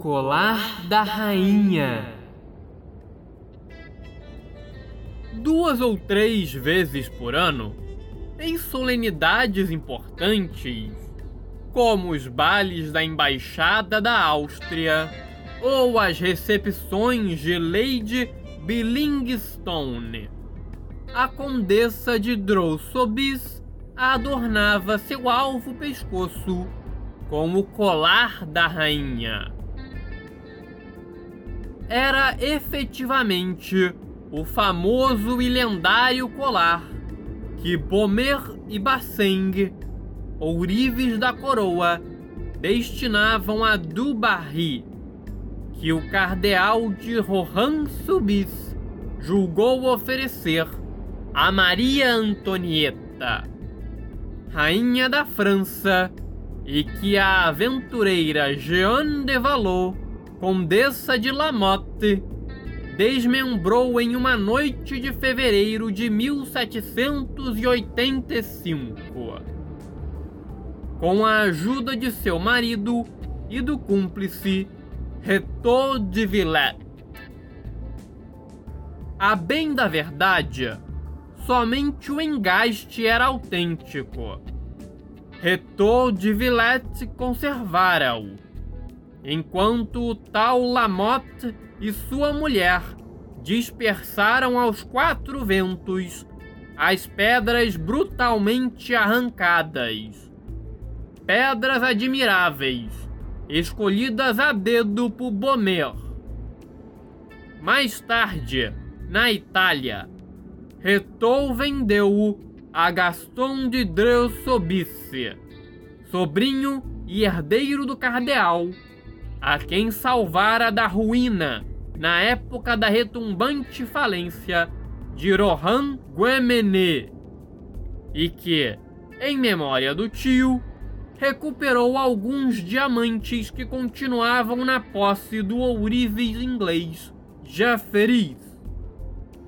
Colar da Rainha. Duas ou três vezes por ano, em solenidades importantes, como os bailes da Embaixada da Áustria ou as recepções de Lady Billingstone, a Condessa de Drossobis adornava seu alvo pescoço com o colar da rainha. Era efetivamente o famoso e lendário colar que Bomer e Basseng, ourives da coroa, destinavam a Dubarry, que o cardeal de Rohan Subis julgou oferecer a Maria Antonieta rainha da França, e que a aventureira Jeanne de Valois, condessa de Lamotte, desmembrou em uma noite de fevereiro de 1785. Com a ajuda de seu marido e do cúmplice Reto de Villette. A bem da verdade, somente o engaste era autêntico. Retor de Villette conservara-o, enquanto tal Lamotte e sua mulher dispersaram aos quatro ventos as pedras brutalmente arrancadas. Pedras admiráveis, escolhidas a dedo por Bomer. Mais tarde, na Itália, Retou vendeu-o a Gaston de Dreux-Sobice, sobrinho e herdeiro do cardeal, a quem salvara da ruína na época da retumbante falência de Rohan Guémené, e que, em memória do tio, recuperou alguns diamantes que continuavam na posse do ourives inglês Jefferies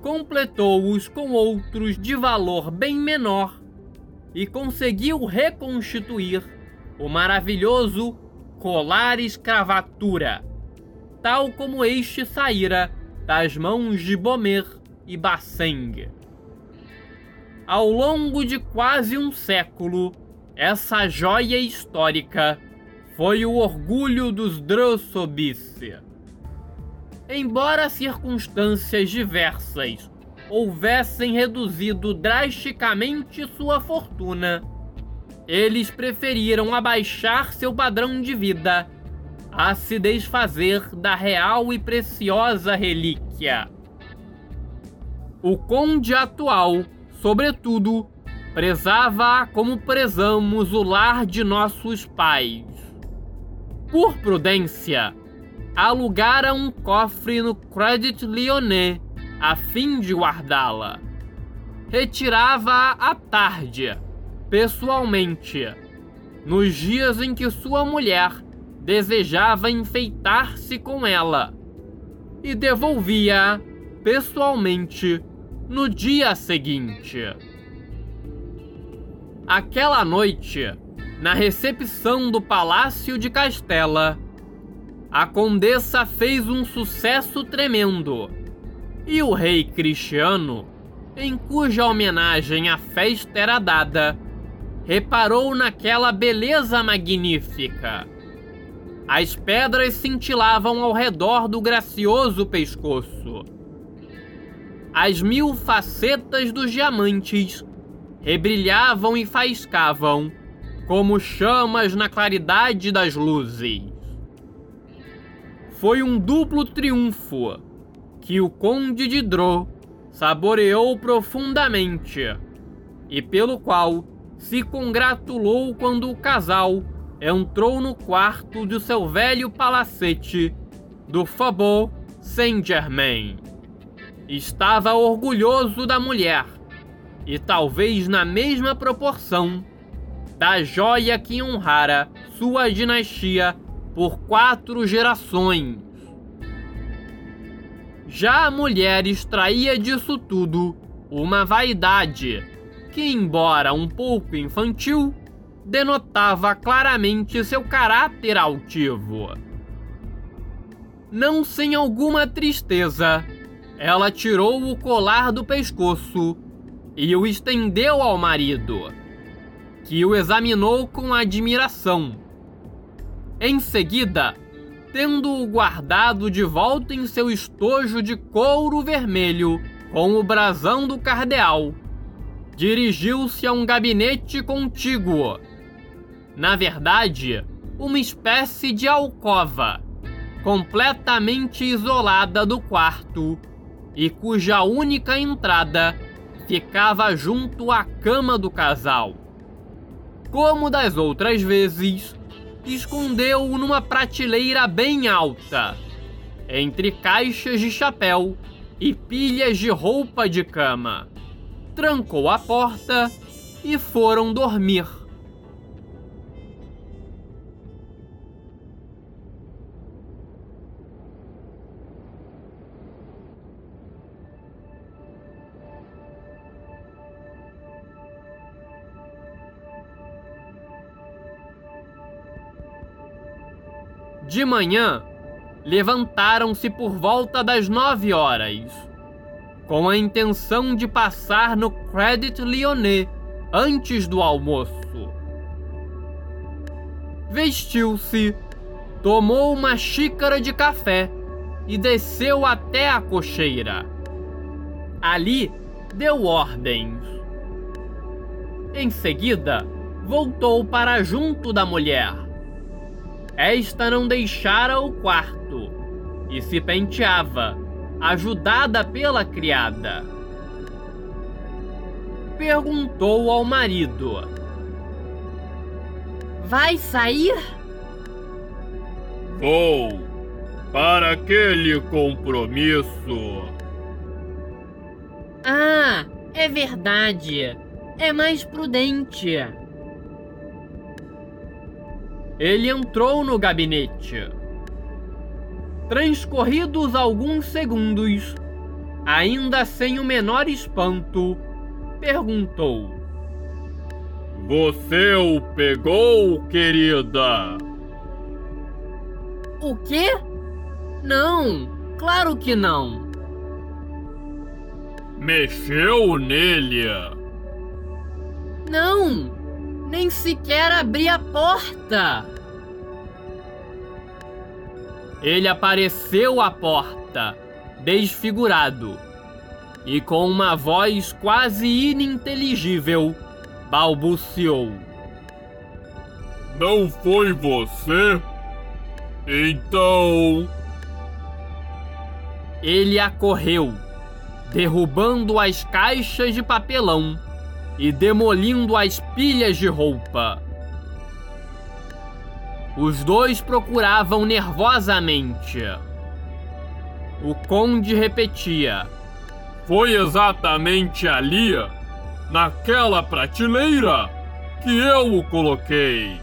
completou-os com outros de valor bem menor e conseguiu reconstituir o maravilhoso colar escravatura, tal como este saíra das mãos de Bomer e Basseng. Ao longo de quase um século, essa joia histórica foi o orgulho dos Drossobice. Embora circunstâncias diversas houvessem reduzido drasticamente sua fortuna, eles preferiram abaixar seu padrão de vida a se desfazer da real e preciosa relíquia. O conde atual, sobretudo, prezava como prezamos o lar de nossos pais. Por prudência, alugara um cofre no Credit Lyonnais a fim de guardá-la. Retirava-a à tarde, pessoalmente, nos dias em que sua mulher desejava enfeitar-se com ela, e devolvia-a pessoalmente no dia seguinte. Aquela noite, na recepção do Palácio de Castela, a condessa fez um sucesso tremendo. E o rei Cristiano, em cuja homenagem a festa era dada, reparou naquela beleza magnífica. As pedras cintilavam ao redor do gracioso pescoço. As mil facetas dos diamantes rebrilhavam e faiscavam como chamas na claridade das luzes foi um duplo triunfo que o Conde de Drô saboreou profundamente e pelo qual se congratulou quando o casal entrou no quarto de seu velho palacete do Faubourg Saint-Germain. Estava orgulhoso da mulher e talvez na mesma proporção da joia que honrara sua dinastia por quatro gerações. Já a mulher extraía disso tudo uma vaidade que, embora um pouco infantil, denotava claramente seu caráter altivo. Não sem alguma tristeza, ela tirou o colar do pescoço e o estendeu ao marido, que o examinou com admiração. Em seguida, tendo-o guardado de volta em seu estojo de couro vermelho com o brasão do cardeal, dirigiu-se a um gabinete contíguo na verdade, uma espécie de alcova, completamente isolada do quarto e cuja única entrada ficava junto à cama do casal. Como das outras vezes, escondeu-o numa prateleira bem alta, entre caixas de chapéu e pilhas de roupa de cama. Trancou a porta e foram dormir. De manhã, levantaram-se por volta das nove horas, com a intenção de passar no Credit Lyonnais antes do almoço. Vestiu-se, tomou uma xícara de café e desceu até a cocheira. Ali deu ordens. Em seguida, voltou para junto da mulher esta não deixara o quarto e se penteava, ajudada pela criada. Perguntou ao marido: Vai sair? Vou para aquele compromisso. Ah, é verdade. É mais prudente. Ele entrou no gabinete. Transcorridos alguns segundos, ainda sem o menor espanto, perguntou: Você o pegou, querida? O quê? Não, claro que não. Mexeu nele? Não, nem sequer abri a porta. Ele apareceu à porta, desfigurado, e com uma voz quase ininteligível, balbuciou: Não foi você? Então. Ele acorreu, derrubando as caixas de papelão e demolindo as pilhas de roupa. Os dois procuravam nervosamente. O conde repetia: Foi exatamente ali, naquela prateleira, que eu o coloquei.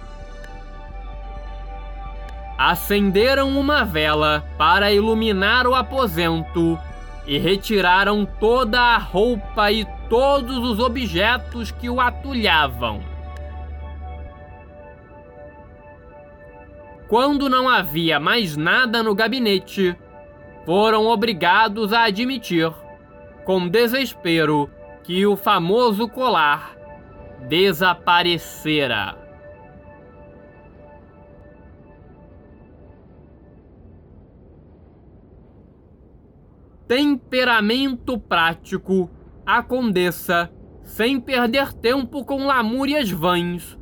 Acenderam uma vela para iluminar o aposento e retiraram toda a roupa e todos os objetos que o atulhavam. Quando não havia mais nada no gabinete, foram obrigados a admitir, com desespero, que o famoso colar desaparecera. Temperamento prático a condessa, sem perder tempo com lamúrias vãs,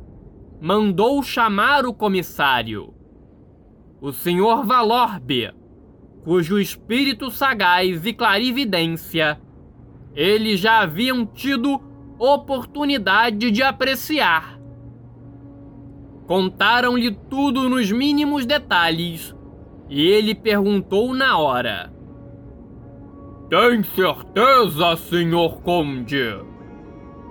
mandou chamar o comissário. O senhor Valorbe, cujo espírito sagaz e clarividência eles já haviam tido oportunidade de apreciar. Contaram-lhe tudo nos mínimos detalhes e ele perguntou na hora: Tem certeza, senhor Conde,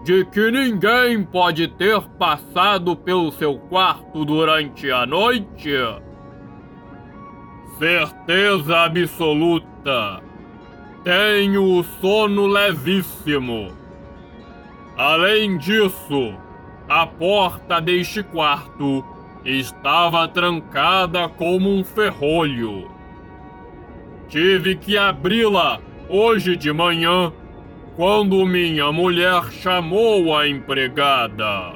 de que ninguém pode ter passado pelo seu quarto durante a noite? Certeza absoluta. Tenho o sono levíssimo. Além disso, a porta deste quarto estava trancada como um ferrolho. Tive que abri-la hoje de manhã quando minha mulher chamou a empregada.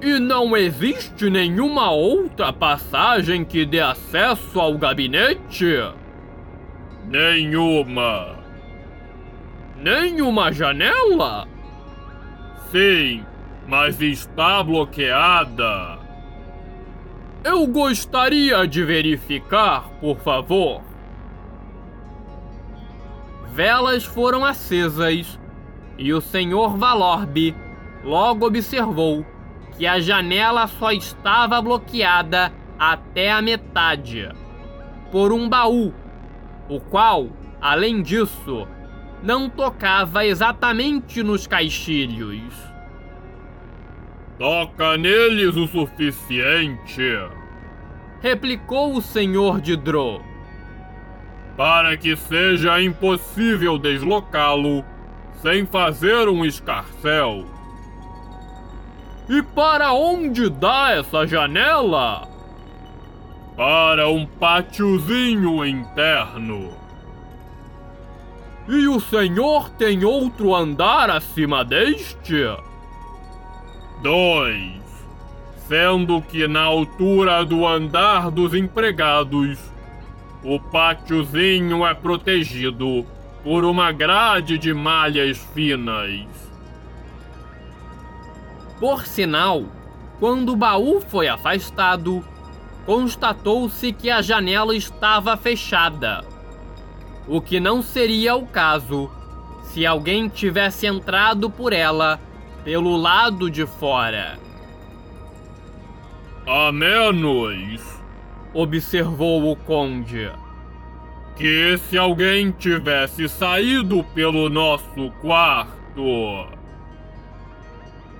E não existe nenhuma outra passagem que dê acesso ao gabinete? Nenhuma. Nenhuma janela? Sim, mas está bloqueada. Eu gostaria de verificar, por favor. Velas foram acesas e o senhor Valorbe logo observou que a janela só estava bloqueada até a metade por um baú, o qual, além disso, não tocava exatamente nos caixilhos. Toca neles o suficiente, replicou o senhor de Dro, para que seja impossível deslocá-lo sem fazer um escarcel. E para onde dá essa janela? Para um pátiozinho interno. E o senhor tem outro andar acima deste? Dois. Sendo que na altura do andar dos empregados, o pátiozinho é protegido por uma grade de malhas finas. Por sinal, quando o baú foi afastado, constatou-se que a janela estava fechada. O que não seria o caso se alguém tivesse entrado por ela pelo lado de fora. A menos, observou o conde, que se alguém tivesse saído pelo nosso quarto.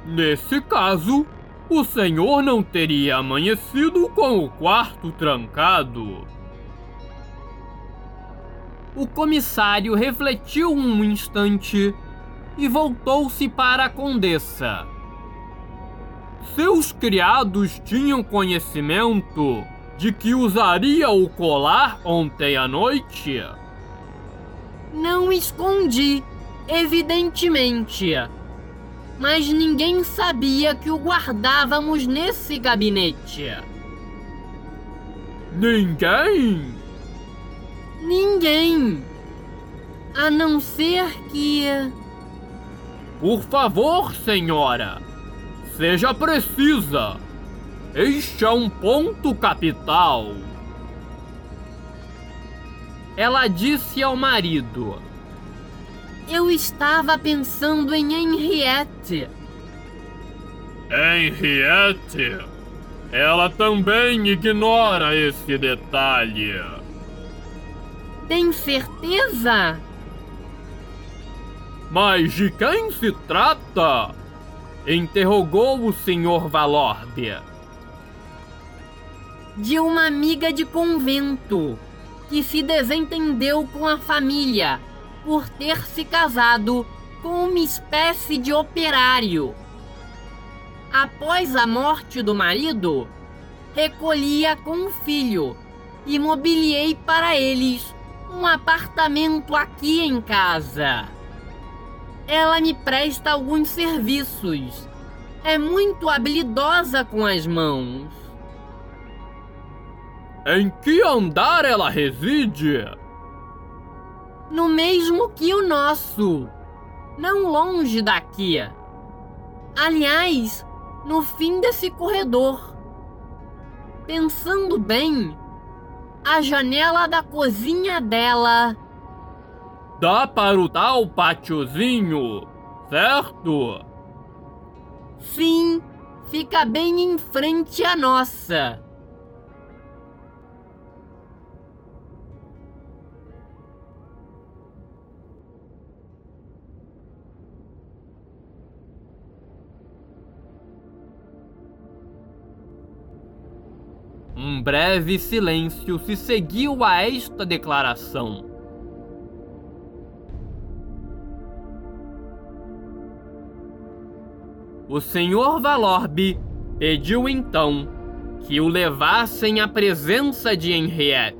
Nesse caso, o senhor não teria amanhecido com o quarto trancado. O comissário refletiu um instante e voltou-se para a condessa. Seus criados tinham conhecimento de que usaria o colar ontem à noite? Não escondi, evidentemente mas ninguém sabia que o guardávamos nesse gabinete. Ninguém? Ninguém. A não ser que. Por favor, senhora, seja precisa. Este é um ponto capital. Ela disse ao marido eu estava pensando em Henriette. Henriette? Ela também ignora esse detalhe. Tem certeza? Mas de quem se trata? Interrogou o Sr. Valórbia. De uma amiga de convento que se desentendeu com a família por ter se casado com uma espécie de operário. Após a morte do marido, recolhia com o filho e mobiliei para eles um apartamento aqui em casa. Ela me presta alguns serviços. É muito habilidosa com as mãos. Em que andar ela reside? No mesmo que o nosso, não longe daqui. Aliás, no fim desse corredor. Pensando bem, a janela da cozinha dela. Dá para o tal pátiozinho, certo? Sim, fica bem em frente à nossa. Um breve silêncio se seguiu a esta declaração. O senhor Valorbe pediu então que o levassem à presença de Henriette.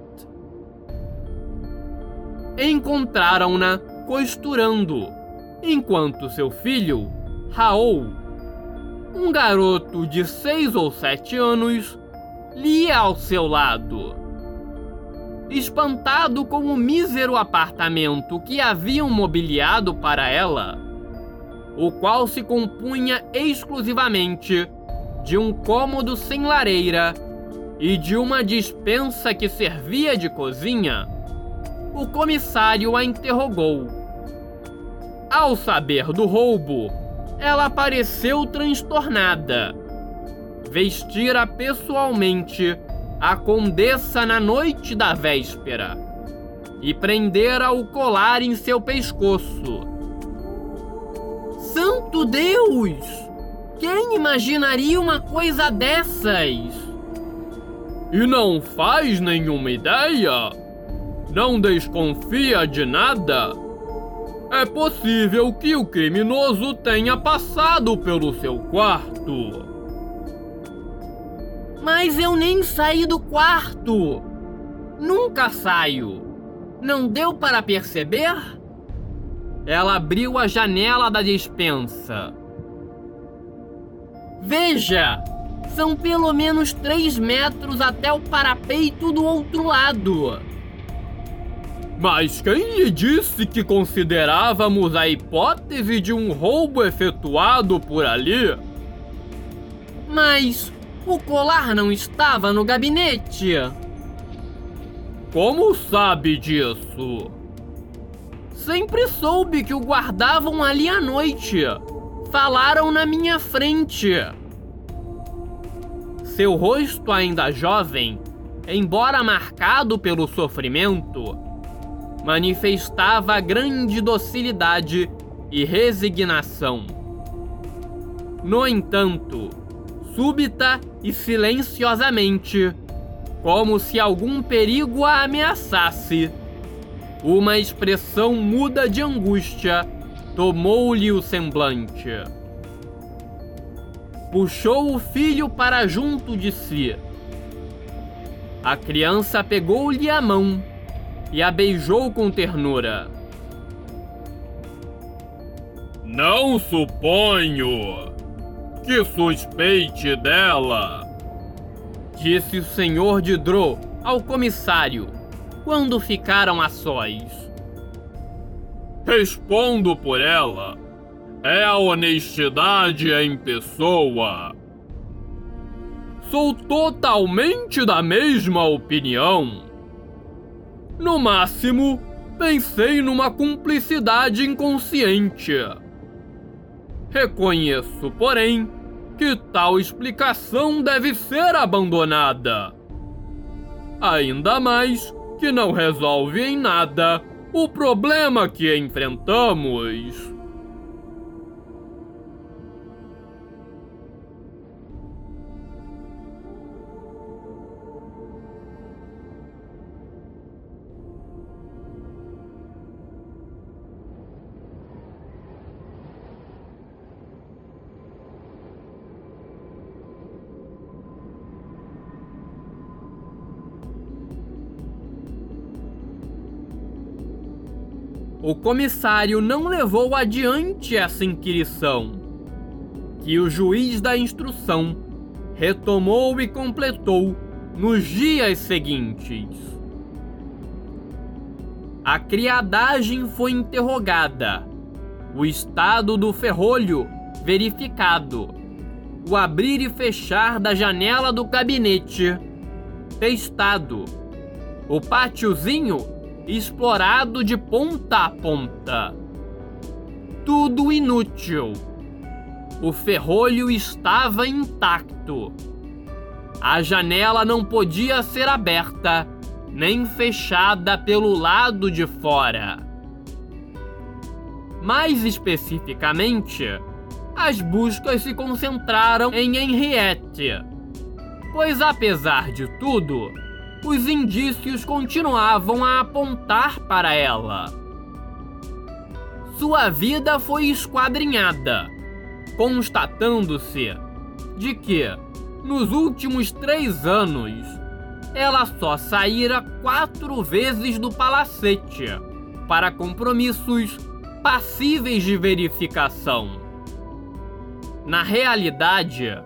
Encontraram-na costurando, enquanto seu filho, Raul, um garoto de seis ou sete anos, lia ao seu lado. Espantado com o mísero apartamento que haviam mobiliado para ela, o qual se compunha exclusivamente de um cômodo sem lareira e de uma dispensa que servia de cozinha, o comissário a interrogou. Ao saber do roubo, ela pareceu transtornada vestira pessoalmente a condessa na noite da véspera e prendera o colar em seu pescoço. Santo Deus! Quem imaginaria uma coisa dessas? E não faz nenhuma ideia? Não desconfia de nada? É possível que o criminoso tenha passado pelo seu quarto. Mas eu nem saí do quarto. Nunca saio. Não deu para perceber? Ela abriu a janela da despensa. Veja! São pelo menos três metros até o parapeito do outro lado. Mas quem lhe disse que considerávamos a hipótese de um roubo efetuado por ali? Mas o colar não estava no gabinete. Como sabe disso? Sempre soube que o guardavam ali à noite. Falaram na minha frente. Seu rosto ainda jovem, embora marcado pelo sofrimento, manifestava grande docilidade e resignação. No entanto, súbita e silenciosamente, como se algum perigo a ameaçasse. Uma expressão muda de angústia tomou-lhe o semblante. Puxou o filho para junto de si. A criança pegou-lhe a mão e a beijou com ternura. Não suponho que suspeite dela, disse o senhor Didro ao comissário quando ficaram a sós. Respondo por ela. É a honestidade em pessoa. Sou totalmente da mesma opinião. No máximo, pensei numa cumplicidade inconsciente. Reconheço, porém, que tal explicação deve ser abandonada. Ainda mais que não resolve em nada o problema que enfrentamos. Comissário não levou adiante essa inquirição, que o juiz da instrução retomou e completou nos dias seguintes. A criadagem foi interrogada, o estado do ferrolho verificado, o abrir e fechar da janela do gabinete. Testado. O pátiozinho explorado de ponta a ponta. Tudo inútil. O ferrolho estava intacto. A janela não podia ser aberta nem fechada pelo lado de fora. Mais especificamente, as buscas se concentraram em Henriette, pois apesar de tudo, os indícios continuavam a apontar para ela. Sua vida foi esquadrinhada, constatando-se de que, nos últimos três anos, ela só saíra quatro vezes do palacete para compromissos passíveis de verificação. Na realidade,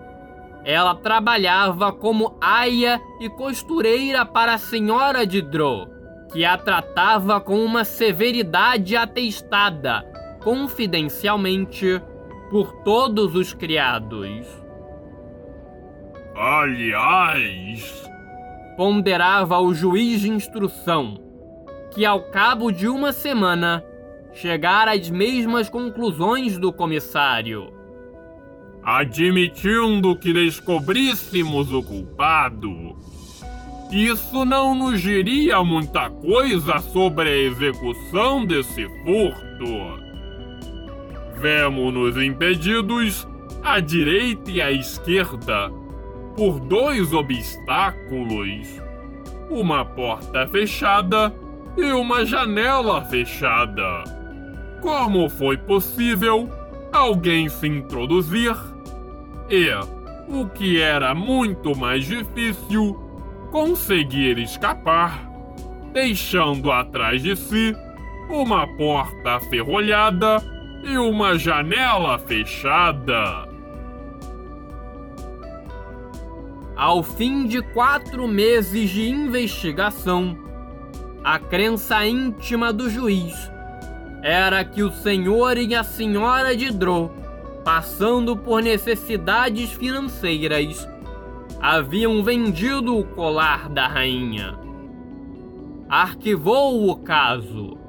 ela trabalhava como aia e costureira para a senhora de Drow, que a tratava com uma severidade atestada, confidencialmente, por todos os criados. Aliás, ponderava o juiz de instrução, que ao cabo de uma semana chegara às mesmas conclusões do comissário. Admitindo que descobríssemos o culpado, isso não nos diria muita coisa sobre a execução desse furto. Vemo-nos impedidos à direita e à esquerda por dois obstáculos: uma porta fechada e uma janela fechada. Como foi possível alguém se introduzir e, o que era muito mais difícil, conseguir escapar, deixando atrás de si uma porta ferrolhada e uma janela fechada. Ao fim de quatro meses de investigação, a crença íntima do juiz era que o senhor e a senhora de Dro, passando por necessidades financeiras, haviam vendido o colar da rainha. Arquivou o caso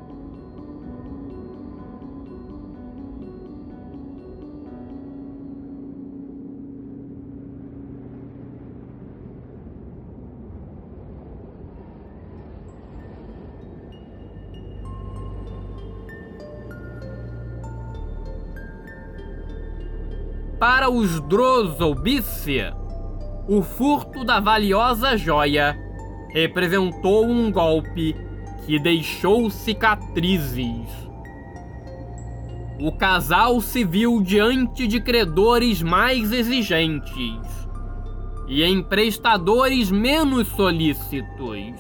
Para os Drozobisse, o furto da valiosa joia representou um golpe que deixou cicatrizes. O casal se viu diante de credores mais exigentes e emprestadores menos solícitos.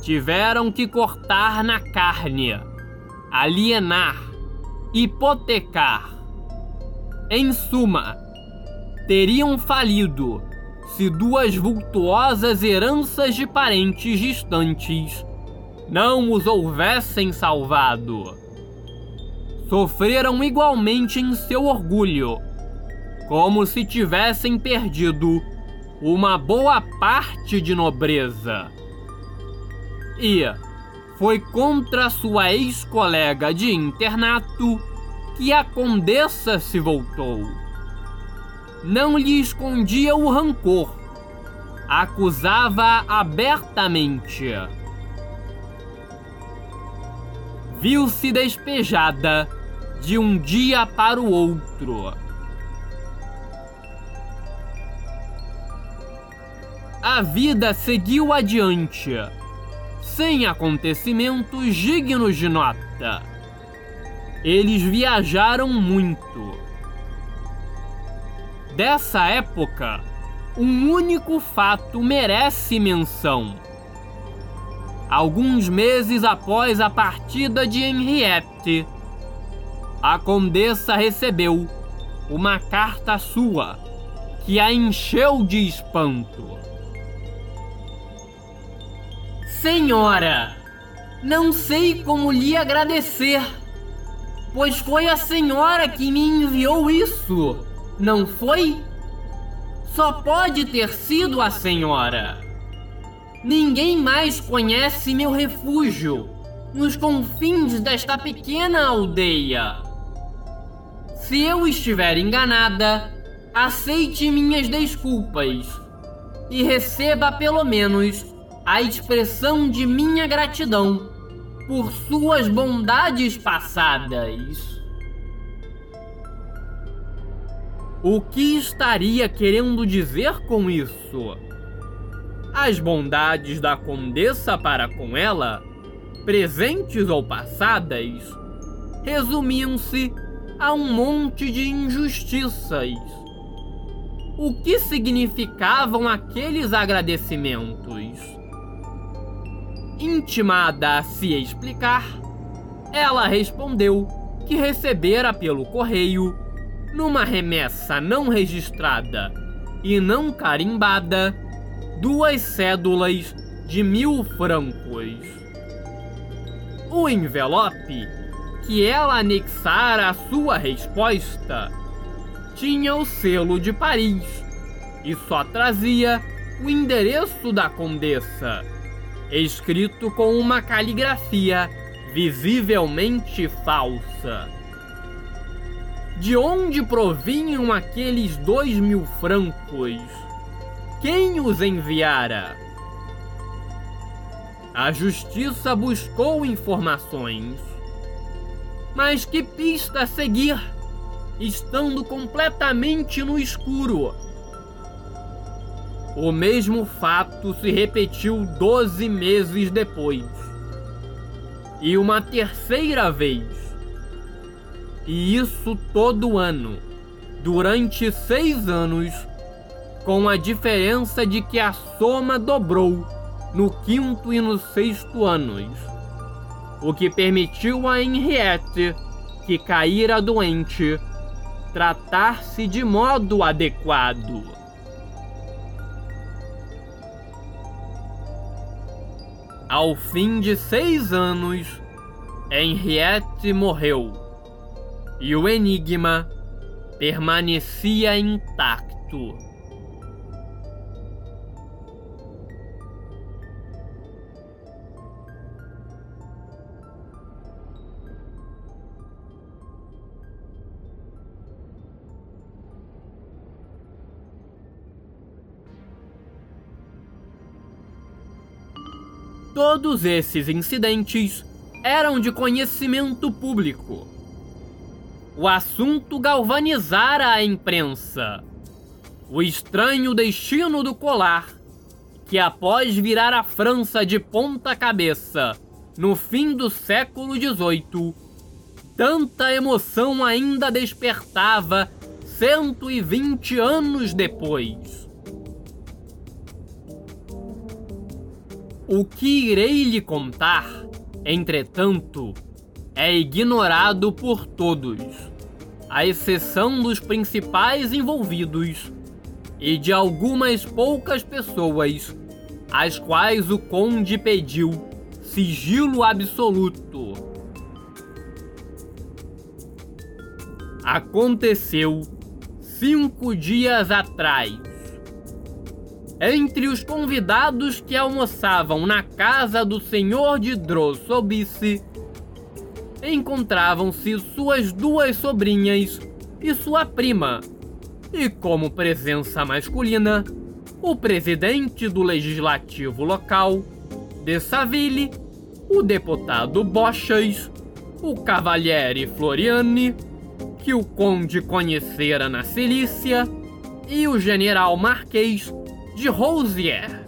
Tiveram que cortar na carne, alienar, hipotecar em suma, teriam falido se duas vultuosas heranças de parentes distantes não os houvessem salvado. Sofreram igualmente em seu orgulho, como se tivessem perdido uma boa parte de nobreza. E foi contra sua ex-colega de internato que a condessa se voltou. Não lhe escondia o rancor, acusava abertamente. Viu-se despejada de um dia para o outro. A vida seguiu adiante, sem acontecimentos dignos de nota eles viajaram muito. Dessa época, um único fato merece menção. Alguns meses após a partida de Henriette, a condessa recebeu uma carta sua que a encheu de espanto. Senhora, não sei como lhe agradecer Pois foi a senhora que me enviou isso, não foi? Só pode ter sido a senhora. Ninguém mais conhece meu refúgio nos confins desta pequena aldeia. Se eu estiver enganada, aceite minhas desculpas e receba pelo menos a expressão de minha gratidão por suas bondades passadas. O que estaria querendo dizer com isso? As bondades da condessa para com ela, presentes ou passadas, resumiam-se a um monte de injustiças. O que significavam aqueles agradecimentos? Intimada a se explicar, ela respondeu que recebera pelo correio, numa remessa não registrada e não carimbada, duas cédulas de mil francos. O envelope que ela anexara à sua resposta tinha o selo de Paris e só trazia o endereço da condessa, escrito com uma caligrafia visivelmente falsa. De onde provinham aqueles dois mil francos? Quem os enviara? A justiça buscou informações. Mas que pista seguir, estando completamente no escuro? O mesmo fato se repetiu doze meses depois. E uma terceira vez. E isso todo ano, durante seis anos com a diferença de que a soma dobrou no quinto e no sexto anos, o que permitiu a Henriette, que caíra doente, tratar-se de modo adequado. Ao fim de seis anos, Henriette morreu e o enigma permanecia intacto. Todos esses incidentes eram de conhecimento público. O assunto galvanizara a imprensa. O estranho destino do colar, que após virar a França de ponta cabeça no fim do século XVIII, tanta emoção ainda despertava 120 anos depois. O que irei lhe contar, entretanto, é ignorado por todos, à exceção dos principais envolvidos e de algumas poucas pessoas, às quais o conde pediu sigilo absoluto. Aconteceu cinco dias atrás entre os convidados que almoçavam na casa do senhor de Drossobice, encontravam-se suas duas sobrinhas e sua prima, e como presença masculina, o presidente do legislativo local, de Saville, o deputado Bochas, o cavaliere Floriani, que o conde conhecera na Cilícia, e o general Marquês de Rosier,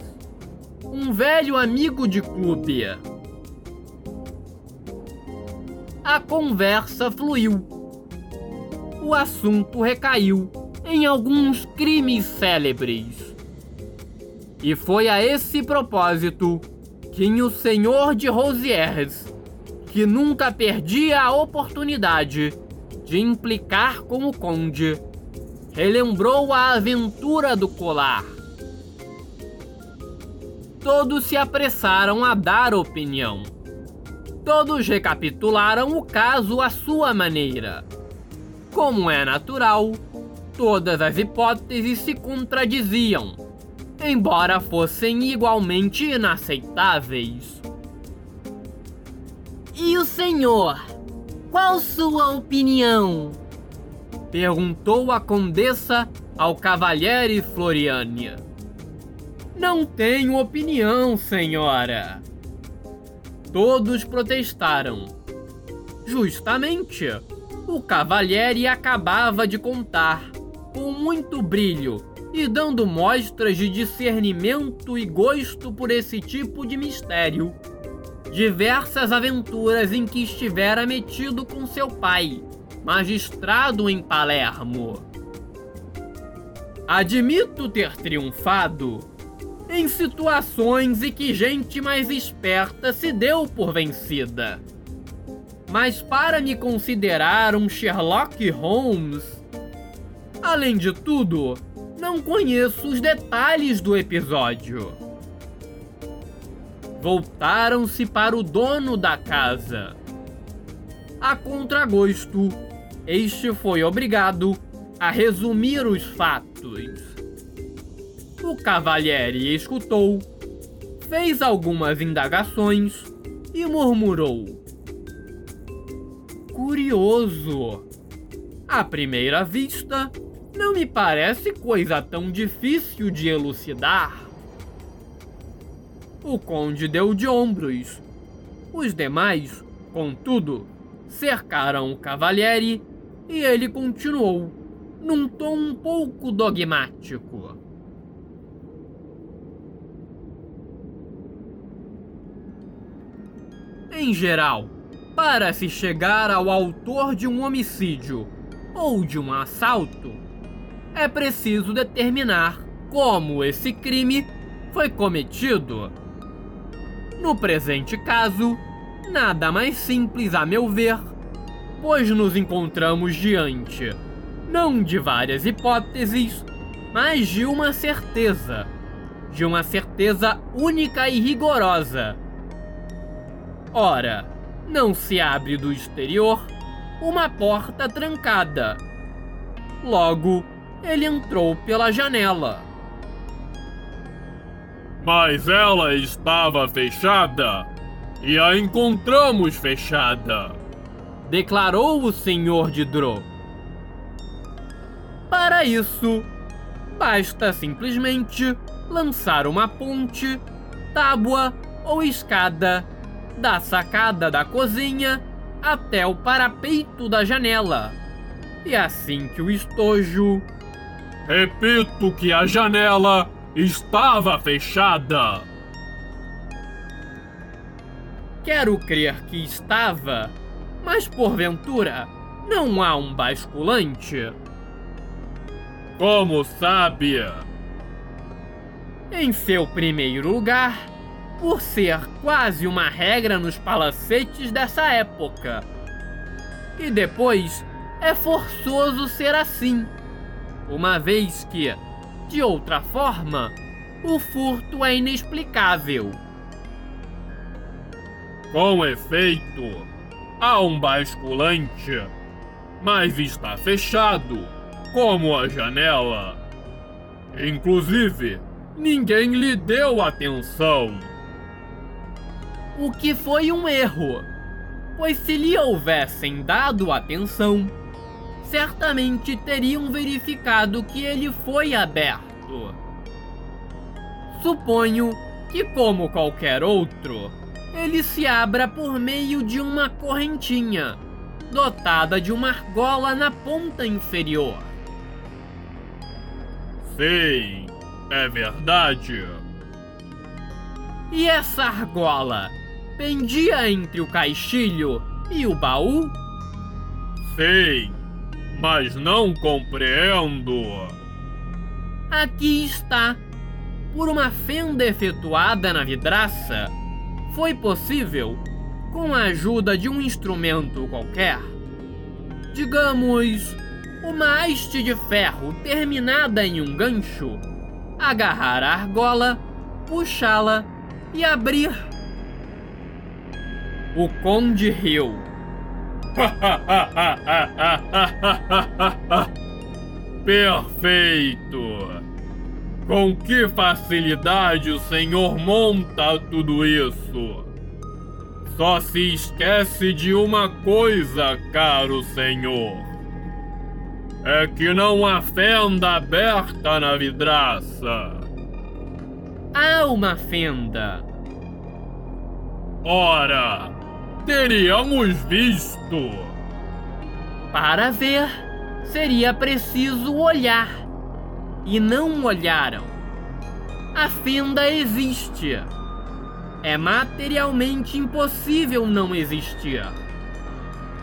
um velho amigo de clube. A conversa fluiu. O assunto recaiu em alguns crimes célebres. E foi a esse propósito que o senhor de Rosiers, que nunca perdia a oportunidade de implicar com o conde, relembrou a aventura do colar todos se apressaram a dar opinião. Todos recapitularam o caso à sua maneira. Como é natural, todas as hipóteses se contradiziam, embora fossem igualmente inaceitáveis. E o senhor? Qual sua opinião? Perguntou a condessa ao Cavaliere Floriane. Não tenho opinião, senhora. Todos protestaram. Justamente, o Cavaliere acabava de contar, com muito brilho e dando mostras de discernimento e gosto por esse tipo de mistério, diversas aventuras em que estivera metido com seu pai, magistrado em Palermo. Admito ter triunfado em situações em que gente mais esperta se deu por vencida. Mas para me considerar um Sherlock Holmes, além de tudo, não conheço os detalhes do episódio. Voltaram-se para o dono da casa. A contragosto, este foi obrigado a resumir os fatos. O Cavaliere escutou, fez algumas indagações e murmurou: Curioso. À primeira vista, não me parece coisa tão difícil de elucidar. O conde deu de ombros. Os demais, contudo, cercaram o Cavaliere e ele continuou, num tom um pouco dogmático. Em geral, para se chegar ao autor de um homicídio ou de um assalto, é preciso determinar como esse crime foi cometido. No presente caso, nada mais simples a meu ver, pois nos encontramos diante não de várias hipóteses, mas de uma certeza, de uma certeza única e rigorosa. Ora, não se abre do exterior uma porta trancada. Logo, ele entrou pela janela. Mas ela estava fechada e a encontramos fechada, declarou o senhor de Dro. Para isso, basta simplesmente lançar uma ponte, tábua ou escada da sacada da cozinha até o parapeito da janela. E assim que o estojo. Repito que a janela estava fechada. Quero crer que estava, mas porventura não há um basculante? Como sabe? Em seu primeiro lugar, por ser quase uma regra nos palacetes dessa época. E depois, é forçoso ser assim, uma vez que, de outra forma, o furto é inexplicável. Com efeito, há um basculante, mas está fechado, como a janela. Inclusive, ninguém lhe deu atenção o que foi um erro, pois se lhe houvessem dado atenção, certamente teriam verificado que ele foi aberto. Suponho que, como qualquer outro, ele se abra por meio de uma correntinha, dotada de uma argola na ponta inferior. Sim, é verdade. E essa argola pendia entre o caixilho e o baú? Sim, mas não compreendo. Aqui está. Por uma fenda efetuada na vidraça, foi possível, com a ajuda de um instrumento qualquer, digamos, uma haste de ferro terminada em um gancho, agarrar a argola, puxá-la e abrir o Conde riu. Perfeito! Com que facilidade o senhor monta tudo isso? Só se esquece de uma coisa, caro senhor. É que não há fenda aberta na vidraça. Há uma fenda. Ora, teríamos visto. Para ver, seria preciso olhar e não olharam. A fenda existe. É materialmente impossível não existir.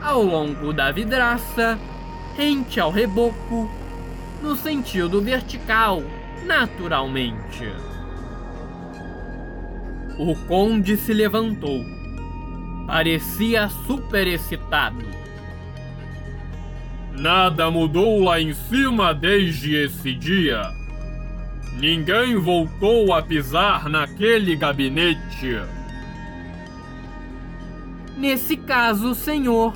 Ao longo da vidraça, rente ao reboco, no sentido vertical, naturalmente. O conde se levantou. Parecia super excitado. Nada mudou lá em cima desde esse dia. Ninguém voltou a pisar naquele gabinete. Nesse caso, senhor,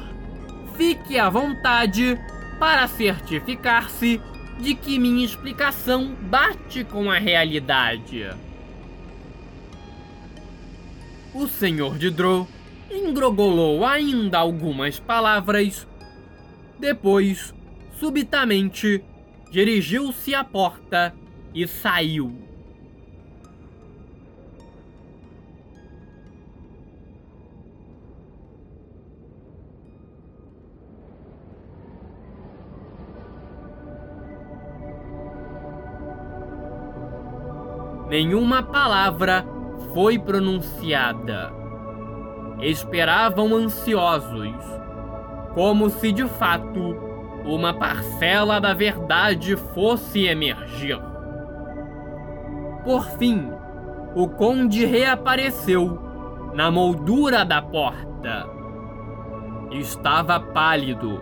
fique à vontade para certificar-se de que minha explicação bate com a realidade. O senhor de Drow engrogolou ainda algumas palavras depois, subitamente, dirigiu-se à porta e saiu. Nenhuma palavra foi pronunciada. Esperavam ansiosos como se de fato uma parcela da verdade fosse emergir. Por fim, o conde reapareceu na moldura da porta. Estava pálido,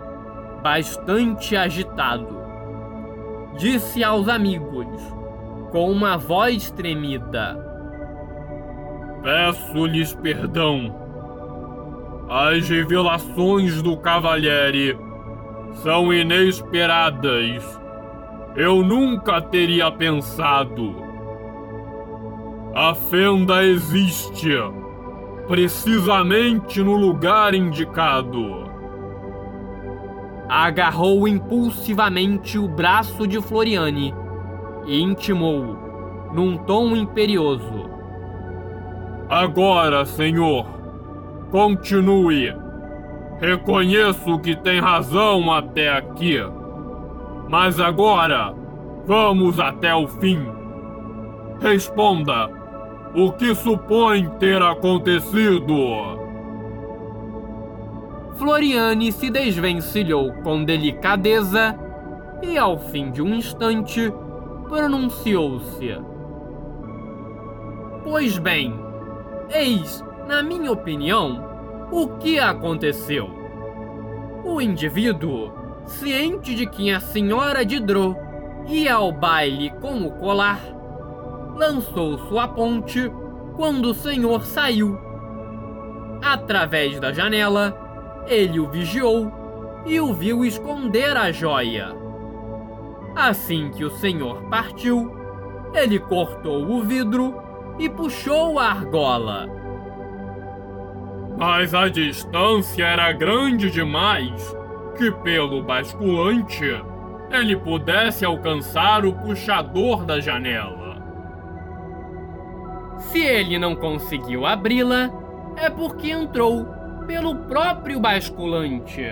bastante agitado. Disse aos amigos, com uma voz tremida: Peço-lhes perdão as revelações do Cavaliere são inesperadas. Eu nunca teria pensado. A fenda existe, precisamente no lugar indicado. Agarrou impulsivamente o braço de Floriane e intimou, num tom imperioso: Agora, senhor Continue. Reconheço que tem razão até aqui. Mas agora, vamos até o fim. Responda: o que supõe ter acontecido? Floriane se desvencilhou com delicadeza e, ao fim de um instante, pronunciou-se. Pois bem, eis na minha opinião, o que aconteceu? O indivíduo, ciente de que a senhora de Dro ia ao baile com o colar, lançou sua ponte quando o senhor saiu. Através da janela, ele o vigiou e o viu esconder a joia. Assim que o senhor partiu, ele cortou o vidro e puxou a argola mas a distância era grande demais que, pelo basculante, ele pudesse alcançar o puxador da janela. Se ele não conseguiu abri-la, é porque entrou pelo próprio basculante.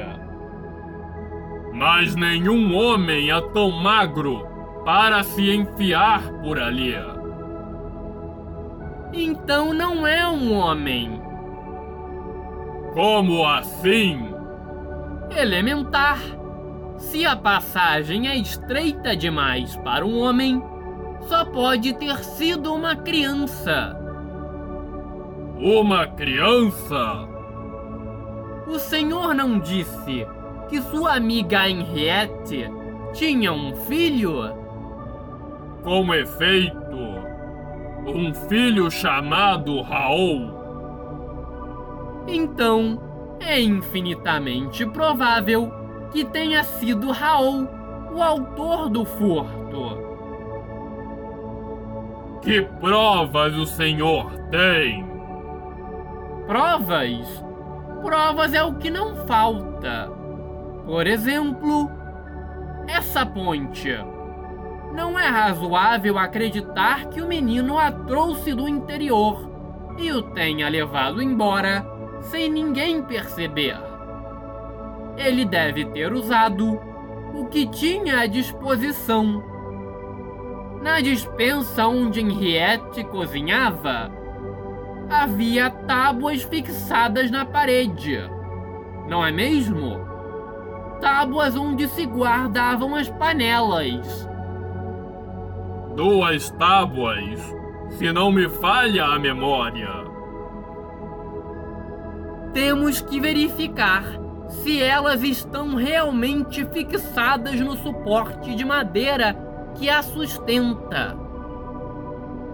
Mas nenhum homem é tão magro para se enfiar por ali. Então não é um homem como assim? Elementar. Se a passagem é estreita demais para um homem, só pode ter sido uma criança. Uma criança? O senhor não disse que sua amiga Henriette tinha um filho? Com efeito, um filho chamado Raul. Então, é infinitamente provável que tenha sido Raul o autor do furto. Que provas o senhor tem? Provas? Provas é o que não falta. Por exemplo, essa ponte. Não é razoável acreditar que o menino a trouxe do interior e o tenha levado embora sem ninguém perceber. Ele deve ter usado o que tinha à disposição. Na dispensa onde Henriette cozinhava, havia tábuas fixadas na parede. Não é mesmo? Tábuas onde se guardavam as panelas. Duas tábuas, se não me falha a memória. Temos que verificar se elas estão realmente fixadas no suporte de madeira que a sustenta.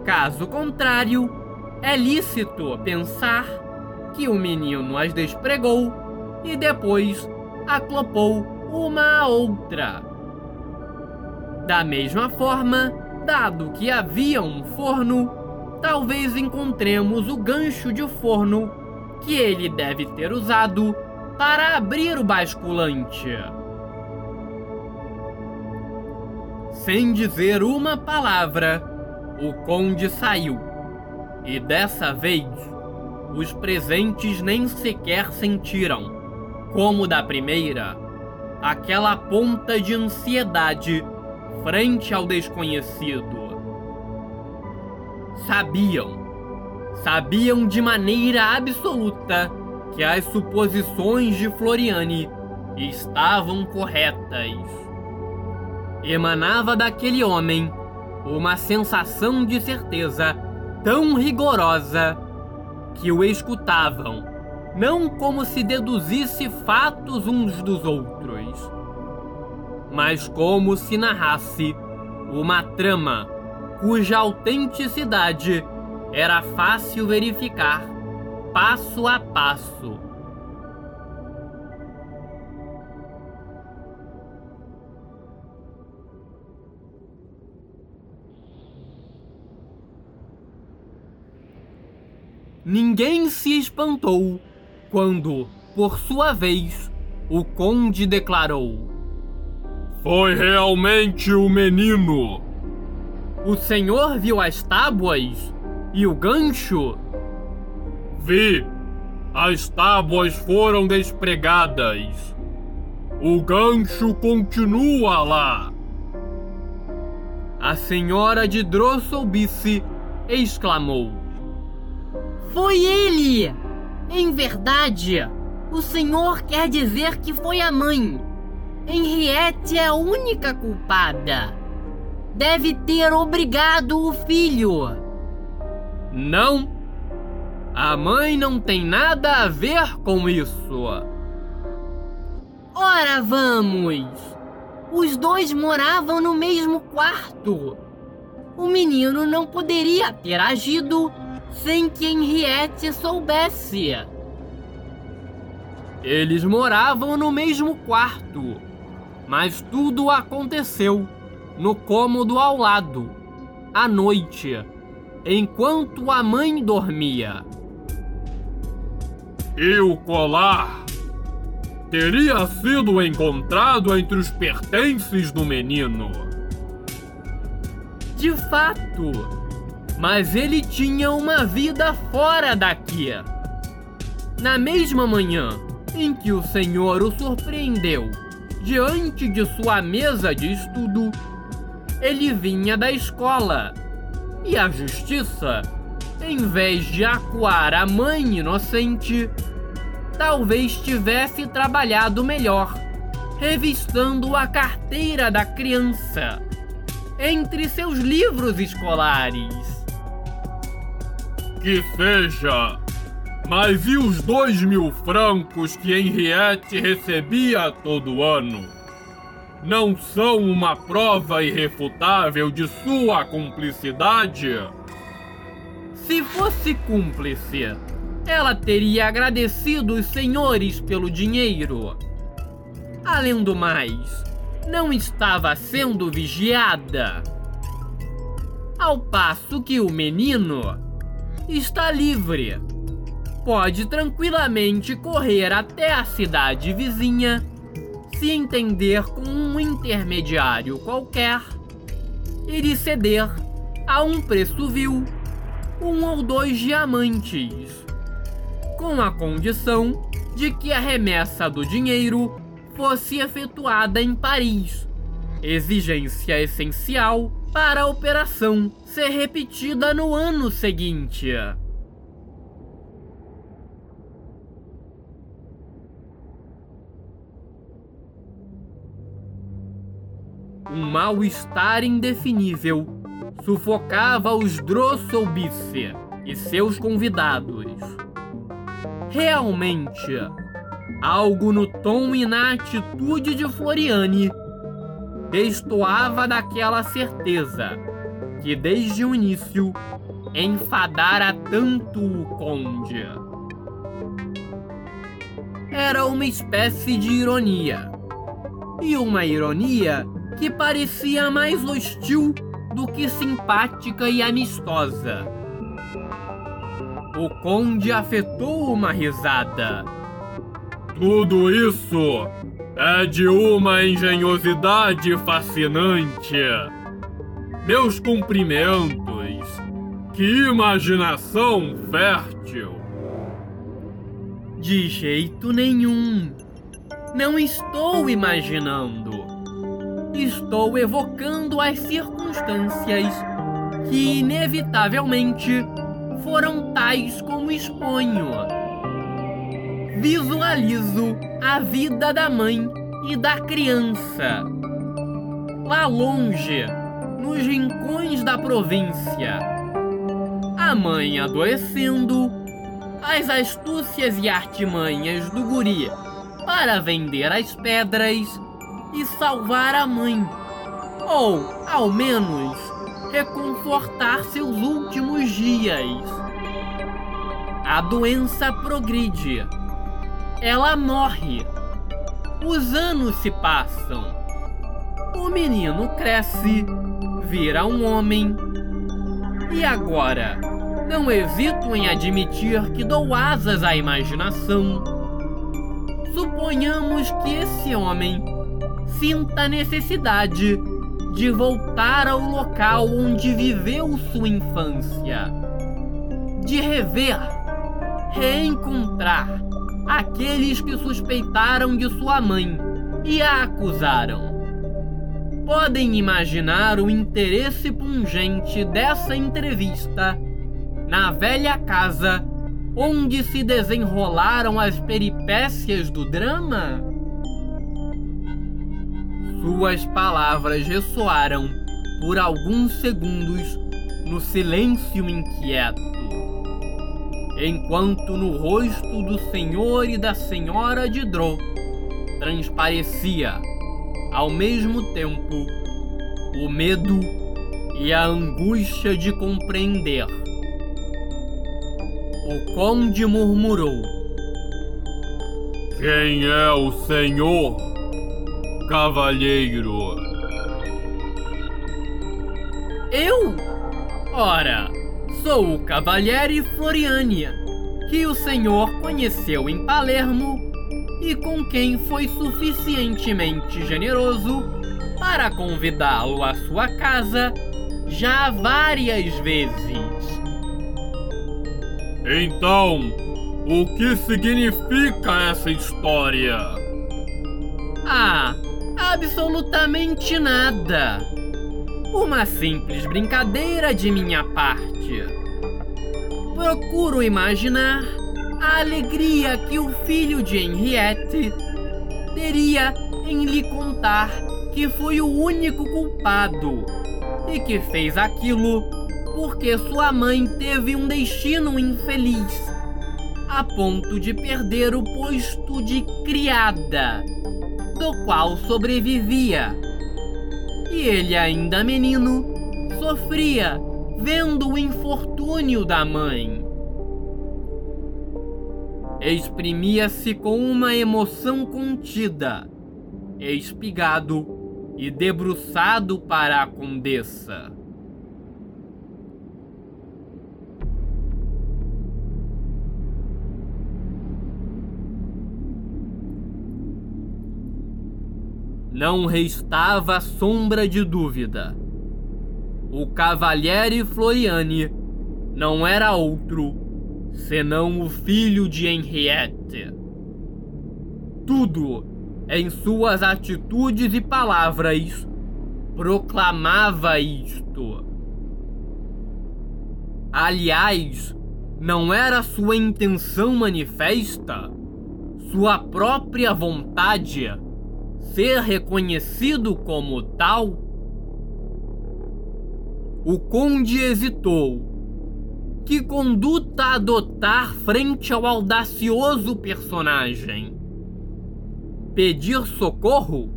Caso contrário, é lícito pensar que o menino as despregou e depois aclopou uma a outra. Da mesma forma, dado que havia um forno, talvez encontremos o gancho de forno que ele deve ter usado para abrir o basculante. Sem dizer uma palavra, o conde saiu. E dessa vez, os presentes nem sequer sentiram, como da primeira, aquela ponta de ansiedade frente ao desconhecido. Sabiam, sabiam de maneira absoluta que as suposições de Floriane estavam corretas. Emanava daquele homem uma sensação de certeza tão rigorosa que o escutavam, não como se deduzisse fatos uns dos outros, mas como se narrasse uma trama cuja autenticidade era fácil verificar passo a passo. Ninguém se espantou quando, por sua vez, o conde declarou: Foi realmente o menino. O senhor viu as tábuas e o gancho? Vi. As tábuas foram despregadas. O gancho continua lá. A senhora de Drosselbice exclamou: foi ele! Em verdade, o senhor quer dizer que foi a mãe. Henriette é a única culpada. Deve ter obrigado o filho. Não. A mãe não tem nada a ver com isso. Ora, vamos! Os dois moravam no mesmo quarto. O menino não poderia ter agido sem que Henriette soubesse. Eles moravam no mesmo quarto, mas tudo aconteceu no cômodo ao lado, à noite, enquanto a mãe dormia. E o colar teria sido encontrado entre os pertences do menino. De fato, mas ele tinha uma vida fora daqui. Na mesma manhã em que o Senhor o surpreendeu diante de sua mesa de estudo, ele vinha da escola. E a justiça, em vez de acuar a mãe inocente, talvez tivesse trabalhado melhor, revistando a carteira da criança entre seus livros escolares que seja. Mas e os dois mil francos que Henriette recebia todo ano? Não são uma prova irrefutável de sua cumplicidade? Se fosse cúmplice, ela teria agradecido os senhores pelo dinheiro. Além do mais, não estava sendo vigiada. Ao passo que o menino está livre. Pode tranquilamente correr até a cidade vizinha, se entender com um intermediário qualquer e lhe ceder a um preço vil um ou dois diamantes, com a condição de que a remessa do dinheiro fosse efetuada em Paris, exigência essencial para a operação ser repetida no ano seguinte. Um mal-estar indefinível sufocava os Drosselbisse e seus convidados. Realmente, algo no tom e na atitude de Floriane destoava daquela certeza que desde o início enfadara tanto o conde. Era uma espécie de ironia. E uma ironia que parecia mais hostil do que simpática e amistosa. O conde afetou uma risada. Tudo isso é de uma engenhosidade fascinante. Meus cumprimentos. Que imaginação fértil! De jeito nenhum. Não estou imaginando. Estou evocando as circunstâncias que, inevitavelmente, foram tais como exponho. Visualizo a vida da mãe e da criança. Lá longe, nos rincões da província. A mãe adoecendo, as astúcias e artimanhas do guri para vender as pedras e salvar a mãe. Ou, ao menos, reconfortar seus últimos dias. A doença progride. Ela morre. Os anos se passam. O menino cresce, vira um homem. E agora? Não hesito em admitir que dou asas à imaginação. Suponhamos que esse homem sinta a necessidade de voltar ao local onde viveu sua infância, de rever, reencontrar aqueles que suspeitaram de sua mãe e a acusaram. Podem imaginar o interesse pungente dessa entrevista na velha casa onde se desenrolaram as peripécias do drama? Suas palavras ressoaram por alguns segundos no silêncio inquieto, enquanto no rosto do senhor e da senhora de Dro transparecia, ao mesmo tempo, o medo e a angústia de compreender. O conde murmurou: Quem é o senhor? Cavalheiro. Eu? Ora, sou o Cavaliere Floriania, que o senhor conheceu em Palermo e com quem foi suficientemente generoso para convidá-lo à sua casa já várias vezes. Então, o que significa essa história? Ah, absolutamente nada. Uma simples brincadeira de minha parte. Procuro imaginar a alegria que o filho de Henriette teria em lhe contar que foi o único culpado e que fez aquilo porque sua mãe teve um destino infeliz, a ponto de perder o posto de criada do qual sobrevivia. E ele, ainda menino, sofria vendo o infortúnio da mãe. Exprimia-se com uma emoção contida, espigado e debruçado para a condessa. Não restava sombra de dúvida. O Cavaliere Floriani não era outro senão o filho de Henriette. Tudo em suas atitudes e palavras proclamava isto. Aliás, não era sua intenção manifesta, sua própria vontade, ser reconhecido como tal? O conde hesitou. Que conduta adotar frente ao audacioso personagem? Pedir socorro?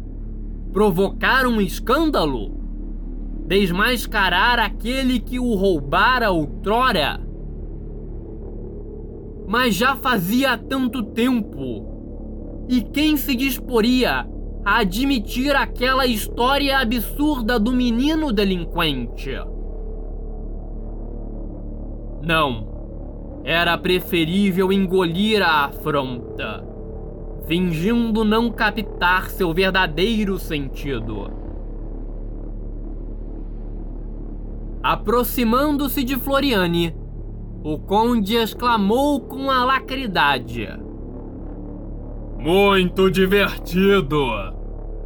Provocar um escândalo? Desmascarar aquele que o roubara outrora? Mas já fazia tanto tempo. E quem se disporia a admitir aquela história absurda do menino delinquente? Não. Era preferível engolir a afronta, fingindo não captar seu verdadeiro sentido. Aproximando-se de Floriane, o conde exclamou com alacridade: Muito divertido!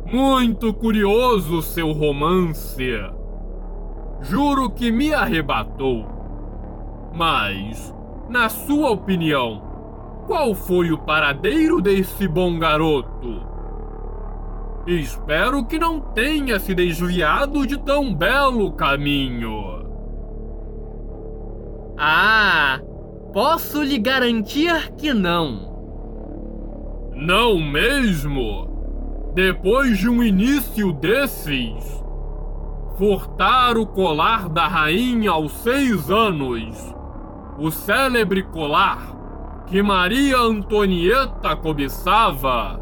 Muito curioso seu romance! Juro que me arrebatou. Mas, na sua opinião, qual foi o paradeiro desse bom garoto? Espero que não tenha se desviado de tão belo caminho. Ah, posso lhe garantir que não. Não mesmo? Depois de um início desses, furtar o colar da rainha aos seis anos, o célebre colar que Maria Antonieta cobiçava,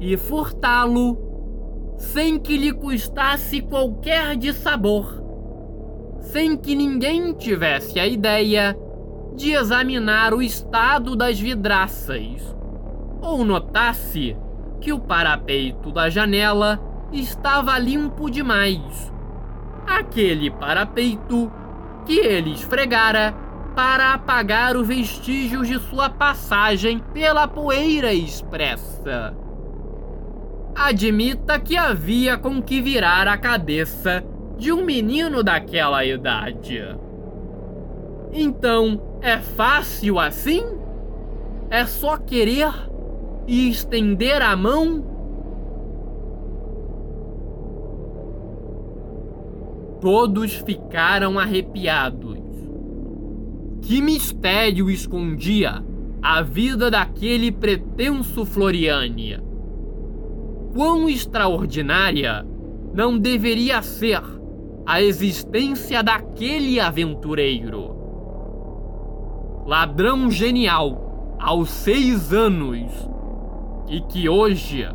e furtá-lo sem que lhe custasse qualquer dissabor sem que ninguém tivesse a ideia de examinar o estado das vidraças ou notasse que o parapeito da janela estava limpo demais. Aquele parapeito que ele esfregara para apagar os vestígios de sua passagem pela poeira expressa. Admita que havia com que virar a cabeça de um menino daquela idade. Então, é fácil assim? É só querer e estender a mão? Todos ficaram arrepiados. Que mistério escondia a vida daquele pretenso Floriane? Quão extraordinária não deveria ser a existência daquele aventureiro. Ladrão genial aos seis anos e que hoje,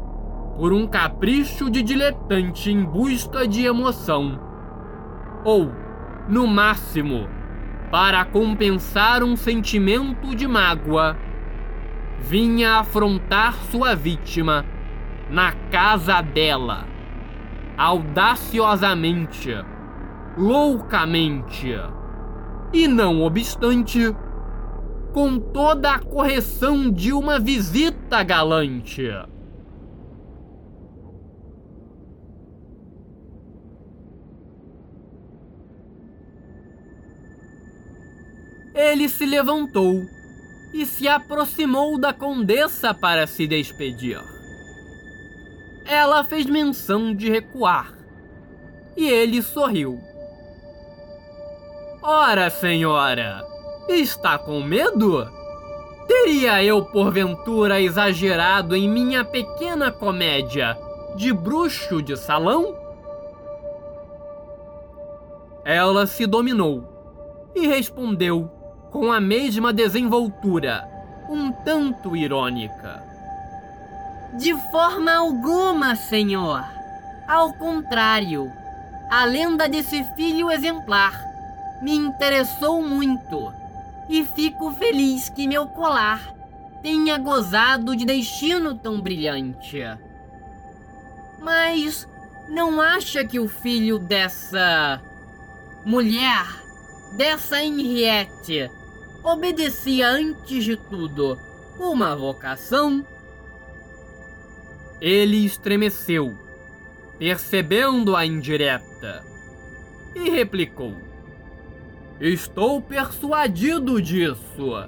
por um capricho de diletante em busca de emoção, ou, no máximo, para compensar um sentimento de mágoa, vinha afrontar sua vítima na casa dela, audaciosamente loucamente. E não obstante, com toda a correção de uma visita galante. Ele se levantou e se aproximou da condessa para se despedir. Ela fez menção de recuar e ele sorriu. Ora, senhora, está com medo? Teria eu porventura exagerado em minha pequena comédia de bruxo de salão? Ela se dominou e respondeu com a mesma desenvoltura, um tanto irônica. De forma alguma, senhor. Ao contrário, a lenda desse filho exemplar me interessou muito e fico feliz que meu colar tenha gozado de destino tão brilhante. Mas não acha que o filho dessa mulher, dessa Henriette, obedecia antes de tudo uma vocação? Ele estremeceu, percebendo a indireta, e replicou: Estou persuadido disso.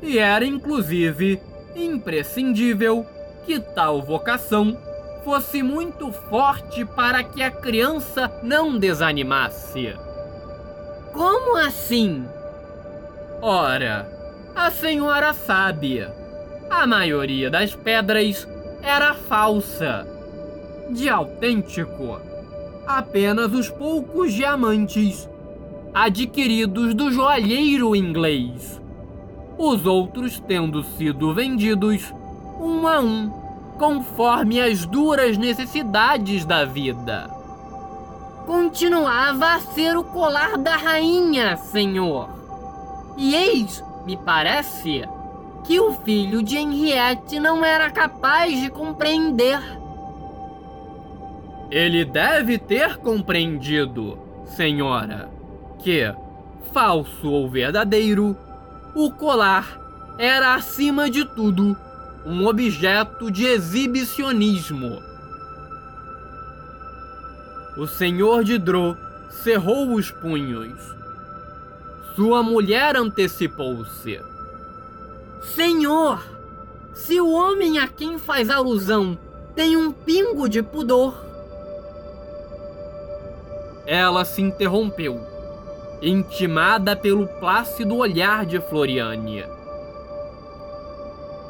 E era inclusive imprescindível que tal vocação fosse muito forte para que a criança não desanimasse. Como assim? Ora, a senhora sabe, a maioria das pedras era falsa. De autêntico, apenas os poucos diamantes adquiridos do joalheiro inglês. Os outros tendo sido vendidos um a um, conforme as duras necessidades da vida. Continuava a ser o colar da rainha, senhor. E eis, me parece, que o filho de Henriette não era capaz de compreender. Ele deve ter compreendido, senhora, falso ou verdadeiro, o colar era acima de tudo um objeto de exibicionismo. O senhor de Dro cerrou os punhos. Sua mulher antecipou-se. Senhor, se o homem a quem faz alusão tem um pingo de pudor. Ela se interrompeu, intimada pelo plácido olhar de Floriane.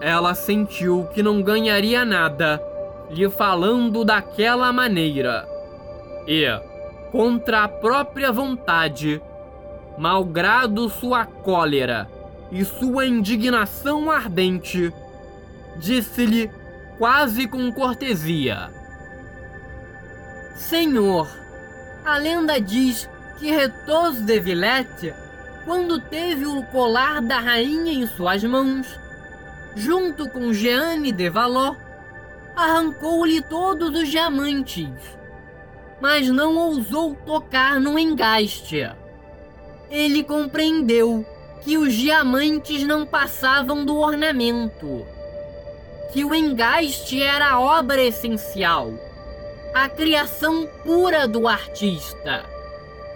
Ela sentiu que não ganharia nada lhe falando daquela maneira. E, contra a própria vontade, malgrado sua cólera e sua indignação ardente, disse-lhe quase com cortesia: Senhor, a lenda diz que Retos de Villette, quando teve o colar da rainha em suas mãos, junto com Jeanne de Valois, arrancou-lhe todos os diamantes, mas não ousou tocar no engaste. Ele compreendeu que os diamantes não passavam do ornamento, que o engaste era a obra essencial, a criação pura do artista,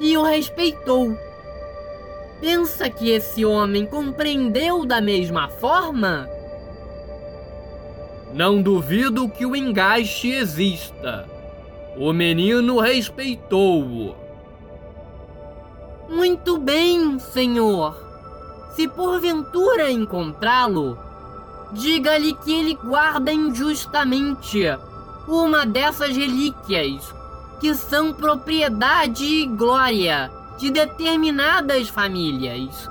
e o respeitou. Pensa que esse homem compreendeu da mesma forma? Não duvido que o engaste exista. O menino respeitou-o. Muito bem, senhor. Se porventura encontrá-lo, diga-lhe que ele guarda injustamente uma dessas relíquias que são propriedade e glória de determinadas famílias,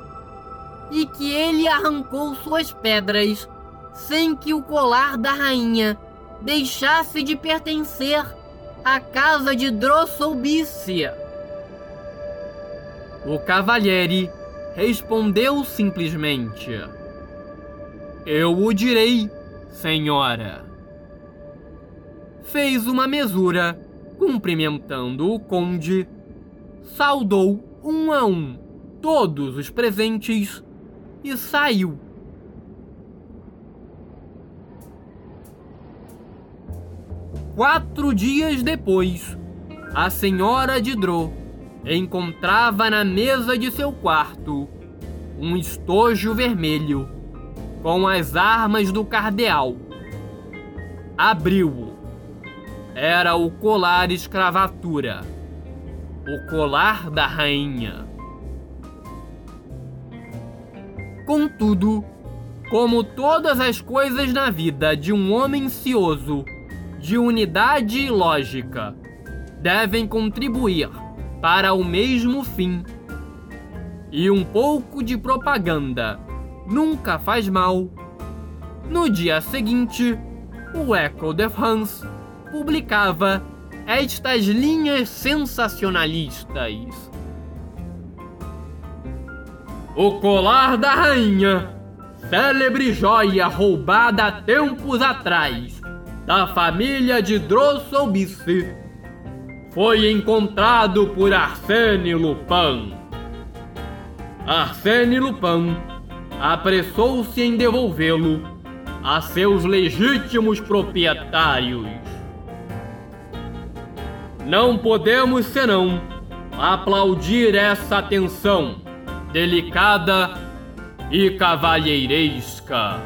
e que ele arrancou suas pedras sem que o colar da rainha deixasse de pertencer à casa de Drosselbice. O cavalheire respondeu simplesmente: Eu o direi, senhora. Fez uma mesura, cumprimentando o conde, saudou um a um todos os presentes e saiu. Quatro dias depois, a senhora de Dro encontrava na mesa de seu quarto um estojo vermelho com as armas do cardeal. Abriu-o. Era o colar escravatura, o colar da rainha. Contudo, como todas as coisas na vida de um homem cioso, de unidade e lógica, devem contribuir para o mesmo fim. E um pouco de propaganda nunca faz mal. No dia seguinte, o Echo de France publicava estas linhas sensacionalistas. O colar da rainha, célebre joia roubada tempos atrás da família de Drosselbice foi encontrado por Arsène Lupin. Arsène Lupin apressou-se em devolvê-lo a seus legítimos proprietários. Não podemos senão aplaudir essa atenção delicada e cavalheiresca.